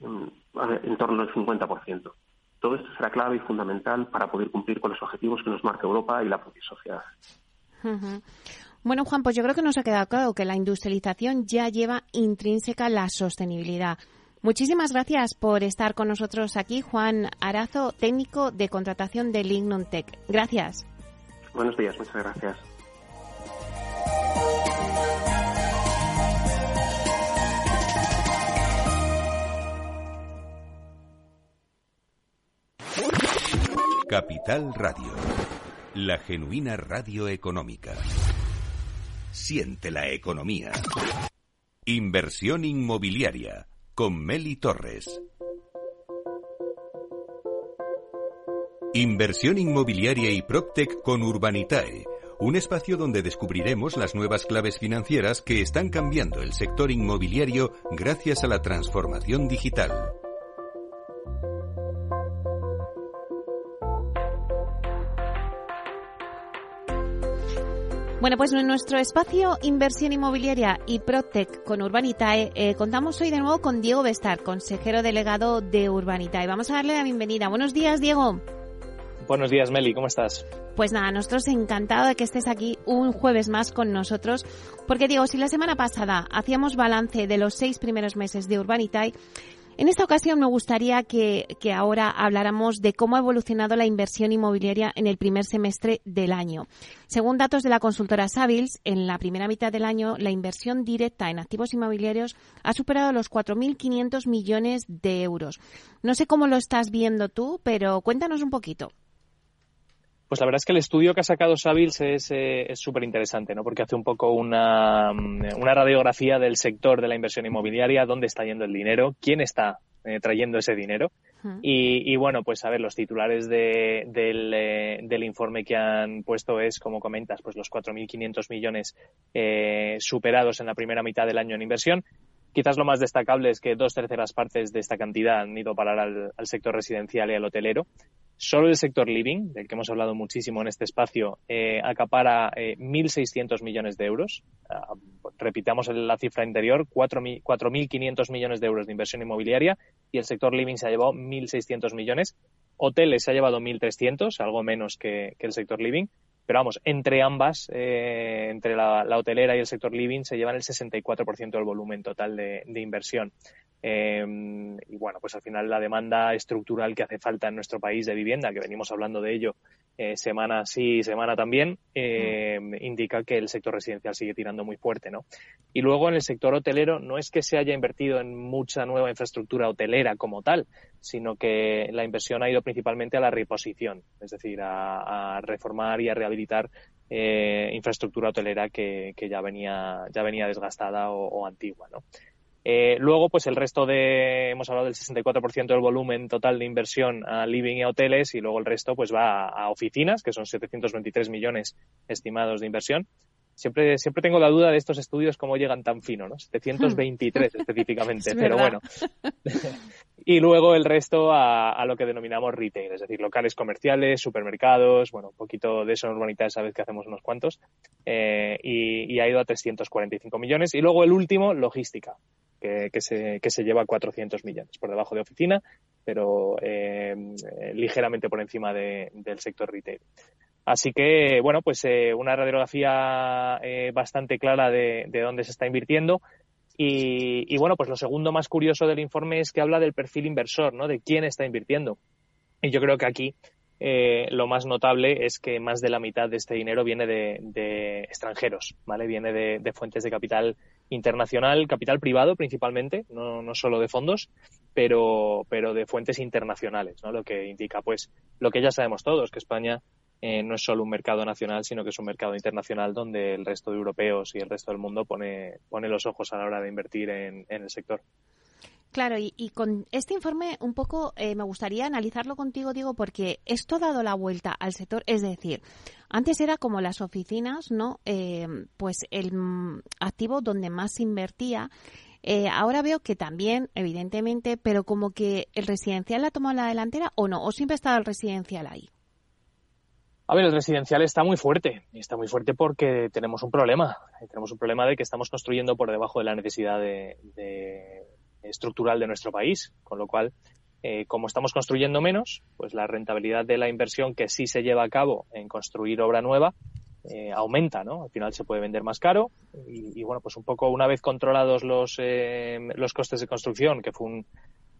en, torno al 50%. Todo esto será clave y fundamental para poder cumplir con los objetivos que nos marca Europa y la propia sociedad. Bueno, Juan, pues yo creo que nos ha quedado claro que la industrialización ya lleva intrínseca la sostenibilidad. Muchísimas gracias por estar con nosotros aquí, Juan Arazo, técnico de contratación de Lignum Tech. Gracias. Buenos días, muchas gracias. Capital Radio, la genuina radio económica. Siente la economía. Inversión inmobiliaria con Meli Torres. Inversión inmobiliaria y PropTech con Urbanitae, un espacio donde descubriremos las nuevas claves financieras que están cambiando el sector inmobiliario gracias a la transformación digital. Bueno, pues en nuestro espacio Inversión Inmobiliaria y Protec con Urbanitae eh, contamos hoy de nuevo con Diego Bestar, consejero delegado de Urbanitae. Vamos a darle la bienvenida. Buenos días, Diego. Buenos días, Meli. ¿Cómo estás? Pues nada, nosotros encantados de que estés aquí un jueves más con nosotros, porque Diego, si la semana pasada hacíamos balance de los seis primeros meses de Urbanitae, en esta ocasión me gustaría que, ahora habláramos de cómo ha evolucionado la inversión inmobiliaria en el primer semestre del año. Según datos de la consultora Savills, en la primera mitad del año la inversión directa en activos inmobiliarios ha superado los 4.500 millones de euros. No sé cómo lo estás viendo tú, pero cuéntanos un poquito. Pues la verdad es que el estudio que ha sacado Savils es eh, súper interesante, ¿no? Porque hace un poco una, mm, una, radiografía del sector de la inversión inmobiliaria, dónde está yendo el dinero, quién está eh, trayendo ese dinero. y, bueno, pues a ver, los titulares de, del, eh, del, informe que han puesto es, como comentas, pues los 4.500 millones superados en la primera mitad del año en inversión. Quizás lo más destacable es que dos terceras partes de esta cantidad han ido a parar al, sector residencial y al hotelero. Solo el sector living, del que hemos hablado muchísimo en este espacio, eh, acapara 1.600 eh, millones de euros. Ah, repitamos la cifra anterior, 4.500 millones de euros de inversión inmobiliaria y el sector living se ha llevado 1.600 millones. Hoteles se ha llevado 1.300, algo menos que, el sector living. Pero vamos, entre ambas, eh, entre la, hotelera y el sector living, se llevan el 64% del volumen total de inversión. Em, y bueno, pues al final la demanda estructural que hace falta en nuestro país de vivienda, que venimos hablando de ello eh, semana sí, semana también, em, indica que el sector residencial sigue tirando muy fuerte, ¿no? Y luego en el sector hotelero no es que se haya invertido en mucha nueva infraestructura hotelera como tal, sino que la inversión ha ido principalmente a la reposición, es decir, a, reformar y a rehabilitar eh, infraestructura hotelera que, ya venía ya venía desgastada o antigua, ¿no? Eh, luego, pues el resto de, hemos hablado del 64% del volumen total de inversión a living y a hoteles y luego el resto pues va a, oficinas, que son 723 millones estimados de inversión. Siempre, siempre tengo la duda de estos estudios cómo llegan tan fino, ¿no? 723 específicamente, pero bueno. y luego el resto a, lo que denominamos retail, es decir, locales comerciales, supermercados, bueno, un poquito de eso urbanidad, sabes que hacemos unos cuantos, eh, y, ha ido a 345 millones. Y luego el último, logística, que, se, que se lleva a 400 millones, por debajo de oficina, pero eh, ligeramente por encima del sector retail. Así que, bueno, pues eh, una radiografía bastante clara de dónde se está invirtiendo. Y, bueno, pues lo segundo más curioso del informe es que habla del perfil inversor, ¿no? De quién está invirtiendo. Y yo creo que aquí eh, lo más notable es que más de la mitad de este dinero viene de, extranjeros, ¿vale? Viene de, fuentes de capital internacional, capital privado principalmente, no, no solo de fondos, pero, pero de fuentes internacionales, ¿no? Lo que indica, pues, lo que ya sabemos todos, que España eh, no es solo un mercado nacional, sino que es un mercado internacional donde el resto de europeos y el resto del mundo pone, pone los ojos a la hora de invertir en, el sector. Claro, y, con este informe un poco eh, me gustaría analizarlo contigo, Diego, porque esto ha dado la vuelta al sector. Es decir, antes era como las oficinas, ¿no? Eh, pues el activo donde más se invertía. ahora veo que también, evidentemente, pero como que el residencial ha tomado la delantera o no, o siempre ha estado el residencial ahí. A ver, el residencial está muy fuerte. Y está muy fuerte porque tenemos un problema. Tenemos un problema de que estamos construyendo por debajo de la necesidad de, estructural de nuestro país. Con lo cual, eh, como estamos construyendo menos, pues la rentabilidad de la inversión que sí se lleva a cabo en construir obra nueva eh, aumenta, ¿no? Al final se puede vender más caro y, bueno, pues un poco una vez controlados los, eh, los costes de construcción, que fue un,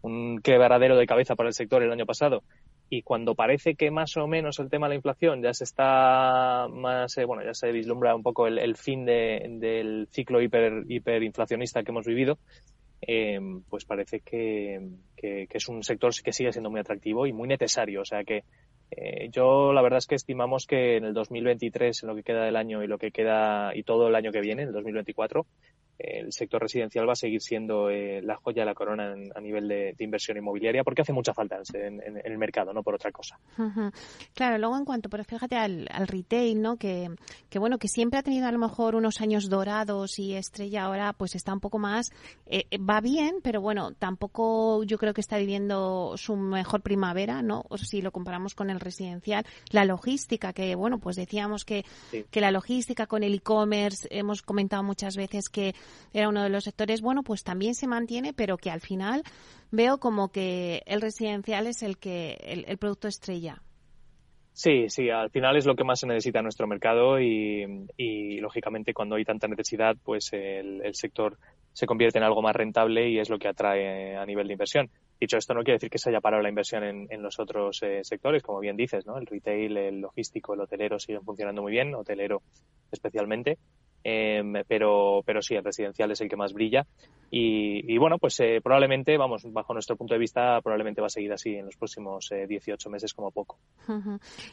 un quebradero de cabeza para el sector el año pasado, y cuando parece que más o menos el tema de la inflación ya se está más, eh, bueno, ya se vislumbra un poco el, fin del ciclo hiper, hiperinflacionista que hemos vivido, eh, pues parece que, es un sector que sigue siendo muy atractivo y muy necesario. O sea que eh, yo la verdad es que estimamos que en el 2023, en lo que queda del año y lo que queda y todo el año que viene, en el 2024, el sector residencial va a seguir siendo eh, la joya de la corona a nivel de, inversión inmobiliaria porque hace mucha falta en, el mercado, no por otra cosa. Claro, luego en cuanto, pero fíjate al, retail, ¿no? Que, que, bueno, que siempre ha tenido a lo mejor unos años dorados y estrella ahora pues está un poco más, eh, va bien, pero bueno, tampoco yo creo que está viviendo su mejor primavera, ¿no? O si lo comparamos con el residencial, la logística, que bueno, pues decíamos que, que la logística con el e-commerce, hemos comentado muchas veces que era uno de los sectores, bueno, pues también se mantiene, pero que al final veo como que el residencial es el que el, producto estrella. Sí, sí, al final es lo que más se necesita en nuestro mercado y, lógicamente cuando hay tanta necesidad, pues el, sector se convierte en algo más rentable y es lo que atrae a nivel de inversión. Dicho esto, no quiere decir que se haya parado la inversión en, los otros eh, sectores, como bien dices, ¿no? El retail, el logístico, el hotelero siguen funcionando muy bien, hotelero especialmente. Em, pero, pero sí, el residencial es el que más brilla. Y, bueno, pues eh, probablemente, vamos, bajo nuestro punto de vista, probablemente va a seguir así en los próximos 18 eh, meses como poco.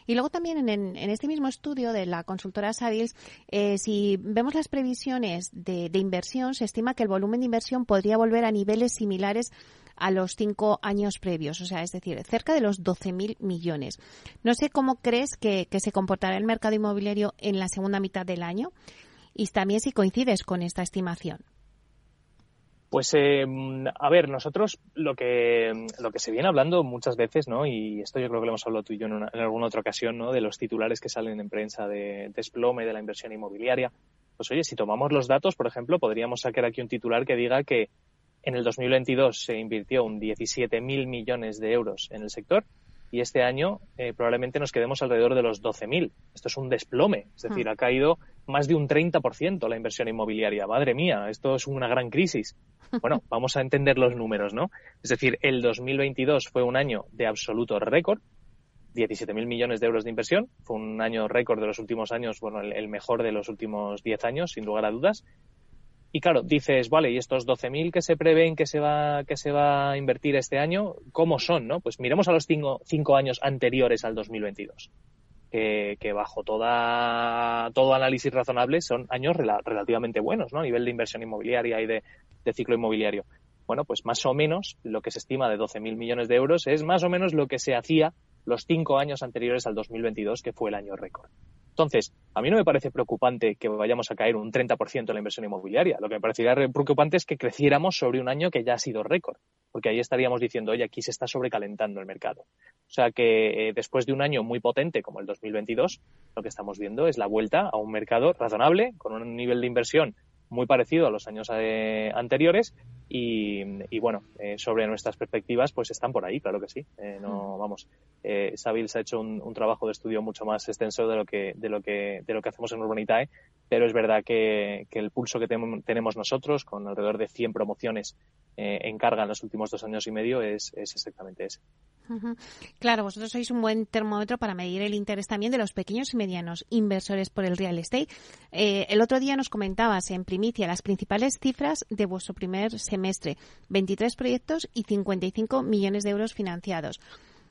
Y luego también en, este mismo estudio de la consultora Savils, eh, si vemos las previsiones de, inversión, se estima que el volumen de inversión podría volver a niveles similares a los cinco años previos, o sea, es decir, cerca de los 12.000 millones. No sé cómo crees que se comportará el mercado inmobiliario en la segunda mitad del año y también si coincides con esta estimación. Pues eh, a ver, nosotros lo que lo que se viene hablando muchas veces, ¿no? Y esto yo creo que lo hemos hablado tú y yo en, alguna otra ocasión, ¿no? De los titulares que salen en prensa de desplome de la inversión inmobiliaria. Pues oye, si tomamos los datos, por ejemplo, podríamos sacar aquí un titular que diga que en el 2022 se invirtió un 17.000 millones de euros en el sector y este año eh, probablemente nos quedemos alrededor de los 12.000. Esto es un desplome, es decir, hmm. ha caído más de un 30% la inversión inmobiliaria. Madre mía, esto es una gran crisis. Bueno, vamos a entender los números, ¿no? Es decir, el 2022 fue un año de absoluto récord, 17.000 millones de euros de inversión. Fue un año récord de los últimos años, bueno, el, mejor de los últimos 10 años, sin lugar a dudas. Y claro, dices, vale, ¿y estos 12.000 que se prevén que se va que se va a invertir este año, cómo son, no? Pues miremos a los cinco, cinco años anteriores al 2022 que, bajo toda, todo análisis razonable son años relativamente buenos ¿no? a nivel de inversión inmobiliaria y de, ciclo inmobiliario. Bueno, pues más o menos lo que se estima de 12.000 millones de euros es más o menos lo que se hacía los cinco años anteriores al 2022, que fue el año récord. Entonces, a mí no me parece preocupante que vayamos a caer un 30% en la inversión inmobiliaria. Lo que me parecería preocupante es que creciéramos sobre un año que ya ha sido récord. porque ahí estaríamos diciendo, oye, aquí se está sobrecalentando el mercado. O sea que eh, después de un año muy potente como el 2022, lo que estamos viendo es la vuelta a un mercado razonable, con un nivel de inversión muy parecido a los años eh, anteriores y, bueno, eh, sobre nuestras perspectivas, pues están por ahí, claro que sí. Eh, no, vamos, eh, Sabils ha hecho un, trabajo de estudio mucho más extenso de lo que, de lo que, de lo que hacemos en Urbanitae, pero es verdad que, el pulso que tenemos nosotros, con alrededor de 100 promociones en carga en los últimos dos años y medio, es, es exactamente ese. Claro, vosotros sois un buen termómetro para medir el interés también de los pequeños y medianos inversores por el real estate. Eh, el otro día nos comentabas en primicia las principales cifras de vuestro primer semestre, 23 proyectos y 55 millones de euros financiados.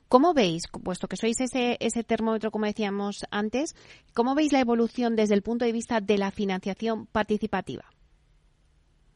¿Cómo veis, puesto que sois ese, ese termómetro, como decíamos antes, cómo veis la evolución desde el punto de vista de la financiación participativa?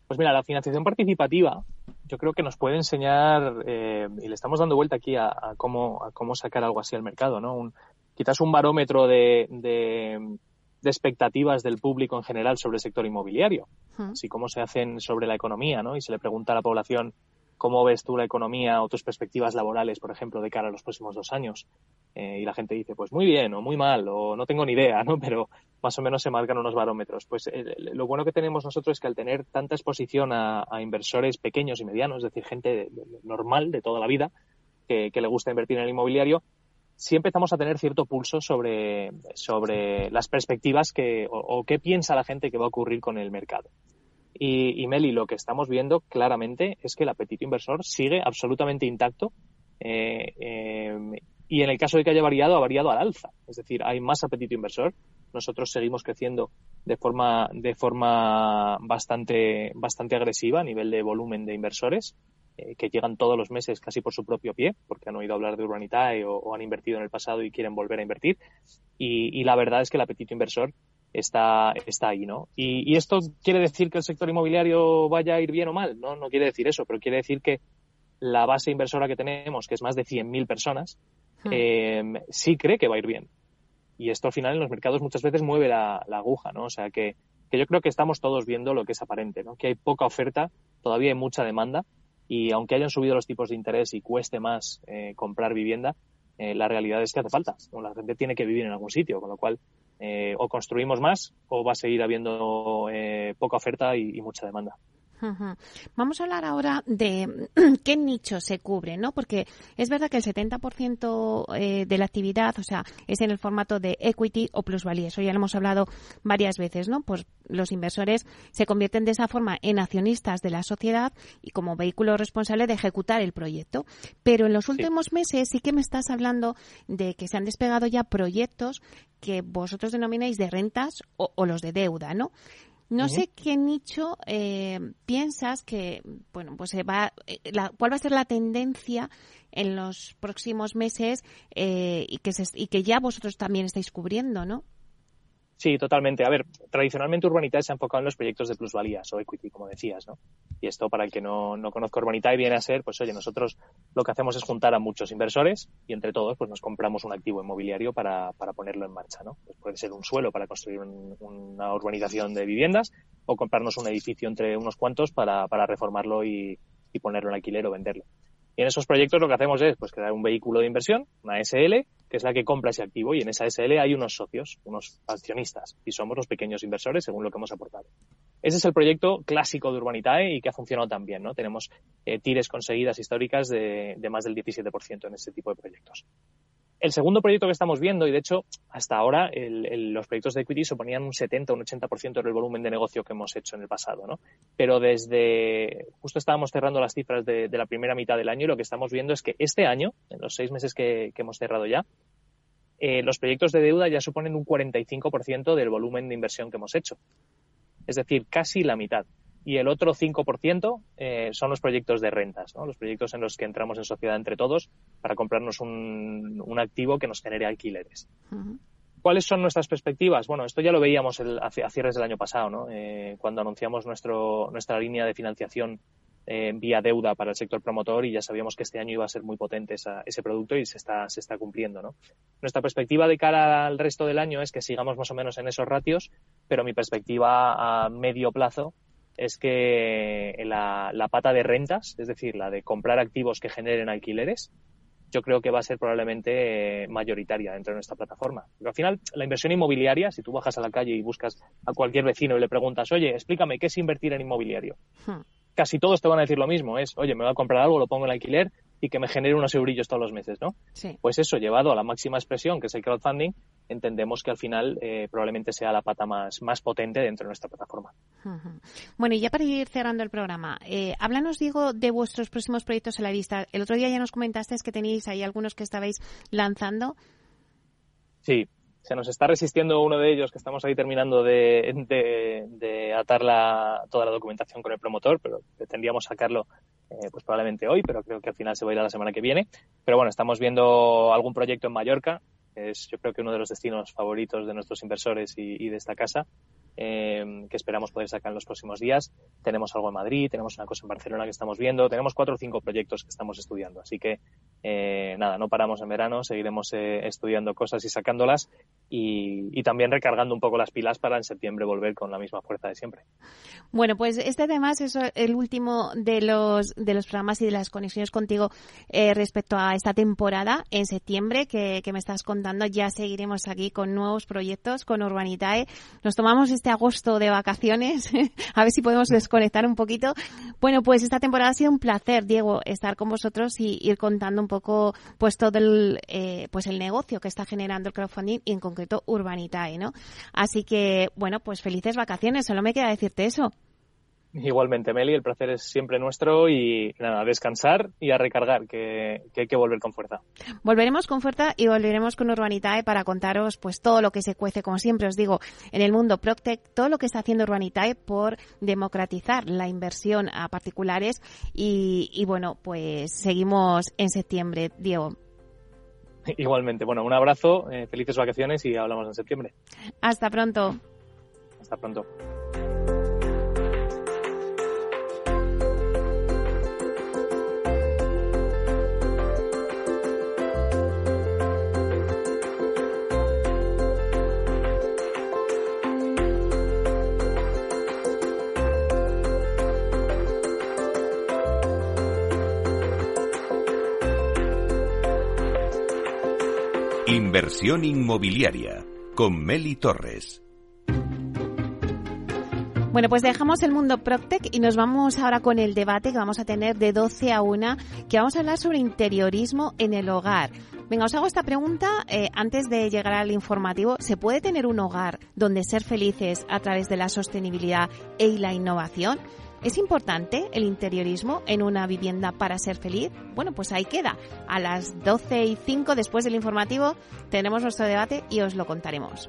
Pues mira, la financiación participativa yo creo que nos puede enseñar, eh, y le estamos dando vuelta aquí a, cómo, a cómo sacar algo así al mercado, ¿no? Un, quizás un barómetro de, de, expectativas del público en general sobre el sector inmobiliario, así como se hacen sobre la economía, ¿no? Y se le pregunta a la población cómo ves tú la economía o tus perspectivas laborales, por ejemplo, de cara a los próximos dos años. Eh, y la gente dice, pues muy bien o muy mal o no tengo ni idea, ¿no? Pero más o menos se marcan unos barómetros. Pues eh, lo bueno que tenemos nosotros es que al tener tanta exposición a, inversores pequeños y medianos, es decir, gente normal de toda la vida que, le gusta invertir en el inmobiliario, sí empezamos a tener cierto pulso sobre, sobre las perspectivas que, o qué piensa la gente que va a ocurrir con el mercado. Y, Meli, lo que estamos viendo claramente es que el apetito inversor sigue absolutamente intacto eh, eh, y en el caso de que haya variado, ha variado al alza. Es decir, hay más apetito inversor. Nosotros seguimos creciendo de forma, de forma bastante, bastante agresiva a nivel de volumen de inversores eh, que llegan todos los meses casi por su propio pie, porque han oído hablar de Urbanitae o, han invertido en el pasado y quieren volver a invertir. y la verdad es que el apetito inversor está, está ahí, ¿no? Y, esto quiere decir que el sector inmobiliario vaya a ir bien o mal, ¿no? No quiere decir eso, pero quiere decir que la base inversora que tenemos, que es más de 100.000 personas, hmm. eh, sí cree que va a ir bien. Y esto al final en los mercados muchas veces mueve la, aguja, ¿no? O sea que, que, yo creo que estamos todos viendo lo que es aparente, ¿no? Que hay poca oferta, todavía hay mucha demanda y aunque hayan subido los tipos de interés y cueste más eh, comprar vivienda, eh, la realidad es que hace falta. La gente tiene que vivir en algún sitio, con lo cual eh, o construimos más o va a seguir habiendo eh, poca oferta y, mucha demanda. Vamos a hablar ahora de qué nicho se cubre, ¿no? Porque es verdad que el 70% eh, de la actividad, o sea, es en el formato de equity o plusvalía. Eso ya lo hemos hablado varias veces, ¿no? Pues los inversores se convierten de esa forma en accionistas de la sociedad y como vehículo responsable de ejecutar el proyecto. Pero en los últimos meses sí que me estás hablando de que se han despegado ya proyectos que vosotros denomináis de rentas o, o los de deuda, ¿no? No sé qué nicho eh, piensas que, bueno, pues se va, eh, la, cuál va a ser la tendencia en los próximos meses eh, y, que se, y que ya vosotros también estáis cubriendo, ¿no? Sí, totalmente. A ver, tradicionalmente Urbanitae se ha enfocado en los proyectos de plusvalías o equity, como decías, ¿no? Y esto, para el que no, no conozca Urbanitae, viene a ser, pues oye, nosotros lo que hacemos es juntar a muchos inversores y entre todos, pues nos compramos un activo inmobiliario para, para ponerlo en marcha, ¿no? Pues puede ser un suelo para construir una urbanización de viviendas o comprarnos un edificio entre unos cuantos para, para reformarlo y, y ponerlo en alquiler o venderlo. Y en esos proyectos lo que hacemos es pues crear un vehículo de inversión, una SL, que es la que compra ese activo y en esa SL hay unos socios, unos accionistas y somos los pequeños inversores según lo que hemos aportado. Ese es el proyecto clásico de Urbanitae y que ha funcionado tan bien, ¿no? Tenemos eh, tires conseguidas históricas de, de más del 17% en este tipo de proyectos. El segundo proyecto que estamos viendo, y de hecho hasta ahora los proyectos de equity suponían un 70 o un 80% del volumen de negocio que hemos hecho en el pasado, ¿no? Pero desde, justo estábamos cerrando las cifras de, la primera mitad del año y lo que estamos viendo es que este año, en los seis meses que, hemos cerrado ya, eh, los proyectos de deuda ya suponen un 45% del volumen de inversión que hemos hecho. Es decir, casi la mitad y el otro 5% eh, son los proyectos de rentas, ¿no? los proyectos en los que entramos en sociedad entre todos para comprarnos un, un activo que nos genere alquileres. ¿Cuáles son nuestras perspectivas? Bueno, esto ya lo veíamos el, a, cierres del año pasado, ¿no? Eh, cuando anunciamos nuestro, nuestra línea de financiación eh, vía deuda para el sector promotor y ya sabíamos que este año iba a ser muy potente ese producto y se está, se está cumpliendo. ¿no? Nuestra perspectiva de cara al resto del año es que sigamos más o menos en esos ratios, pero mi perspectiva a medio plazo es que la, la pata de rentas, es decir, la de comprar activos que generen alquileres, yo creo que va a ser probablemente eh, mayoritaria dentro de nuestra plataforma. Pero al final, la inversión inmobiliaria, si tú bajas a la calle y buscas a cualquier vecino y le preguntas, oye, explícame qué es invertir en inmobiliario, hmm. casi todos te van a decir lo mismo, es, oye, me voy a comprar algo, lo pongo en alquiler y que me genere unos eurillos todos los meses, ¿no? Sí. Pues eso, llevado a la máxima expresión, que es el crowdfunding, entendemos que al final eh, probablemente sea la pata más, más potente dentro de nuestra plataforma. Bueno, y ya para ir cerrando el programa, eh, háblanos, Diego, de vuestros próximos proyectos en la lista. El otro día ya nos comentaste que tenéis ahí algunos que estabais lanzando. Sí, se nos está resistiendo uno de ellos que estamos ahí terminando de, de, atar la, toda la documentación con el promotor, pero pretendíamos sacarlo eh, pues probablemente hoy, pero creo que al final se va a ir a la semana que viene. Pero bueno, estamos viendo algún proyecto en Mallorca, es yo creo que uno de los destinos favoritos de nuestros inversores y de esta casa. Em, que esperamos poder sacar en los próximos días. Tenemos algo en Madrid, tenemos una cosa en Barcelona que estamos viendo, tenemos cuatro o cinco proyectos que estamos estudiando. Así que, eh, nada, no paramos en verano, seguiremos eh, estudiando cosas y sacándolas y, también recargando un poco las pilas para en septiembre volver con la misma fuerza de siempre. Bueno, pues este además es el último de los, de los programas y de las conexiones contigo eh, respecto a esta temporada en septiembre que, que me estás contando. Ya seguiremos aquí con nuevos proyectos con Urbanitae. Nos tomamos este agosto de vacaciones, a ver si podemos desconectar un poquito. Bueno, pues esta temporada ha sido un placer, Diego, estar con vosotros y ir contando un poco pues todo el, eh, pues el negocio que está generando el crowdfunding y en concreto Urbanitae, ¿no? Así que, bueno, pues felices vacaciones, solo me queda decirte eso. Igualmente, Meli, el placer es siempre nuestro y nada, a descansar y a recargar, que, hay que volver con fuerza. Volveremos con fuerza y volveremos con Urbanitae para contaros pues todo lo que se cuece, como siempre os digo, en el mundo Proctec, todo lo que está haciendo Urbanitae por democratizar la inversión a particulares y, bueno, pues seguimos en septiembre, Diego. Igualmente, bueno, un abrazo, eh, felices vacaciones y hablamos en septiembre. Hasta pronto. Hasta pronto. Inversión inmobiliaria con Meli Torres. Bueno, pues dejamos el mundo PropTech y nos vamos ahora con el debate que vamos a tener de 12 a 1, que vamos a hablar sobre interiorismo en el hogar. Venga, os hago esta pregunta eh, antes de llegar al informativo. ¿Se puede tener un hogar donde ser felices a través de la sostenibilidad y la innovación? ¿Es importante el interiorismo en una vivienda para ser feliz? Bueno, pues ahí queda. A las 12 y 5 después del informativo tenemos nuestro debate y os lo contaremos.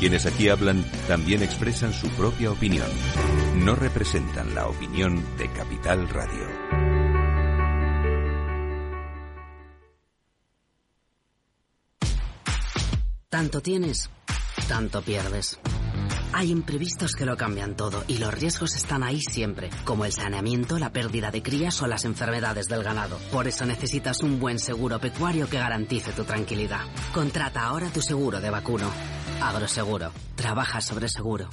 Quienes aquí hablan también expresan su propia opinión. No representan la opinión de Capital Radio. Tanto tienes, tanto pierdes. Hay imprevistos que lo cambian todo y los riesgos están ahí siempre, como el saneamiento, la pérdida de crías o las enfermedades del ganado. Por eso necesitas un buen seguro pecuario que garantice tu tranquilidad. Contrata ahora tu seguro de vacuno. Agroseguro. Trabaja sobre seguro.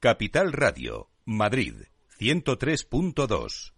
Capital Radio, Madrid, 103.2.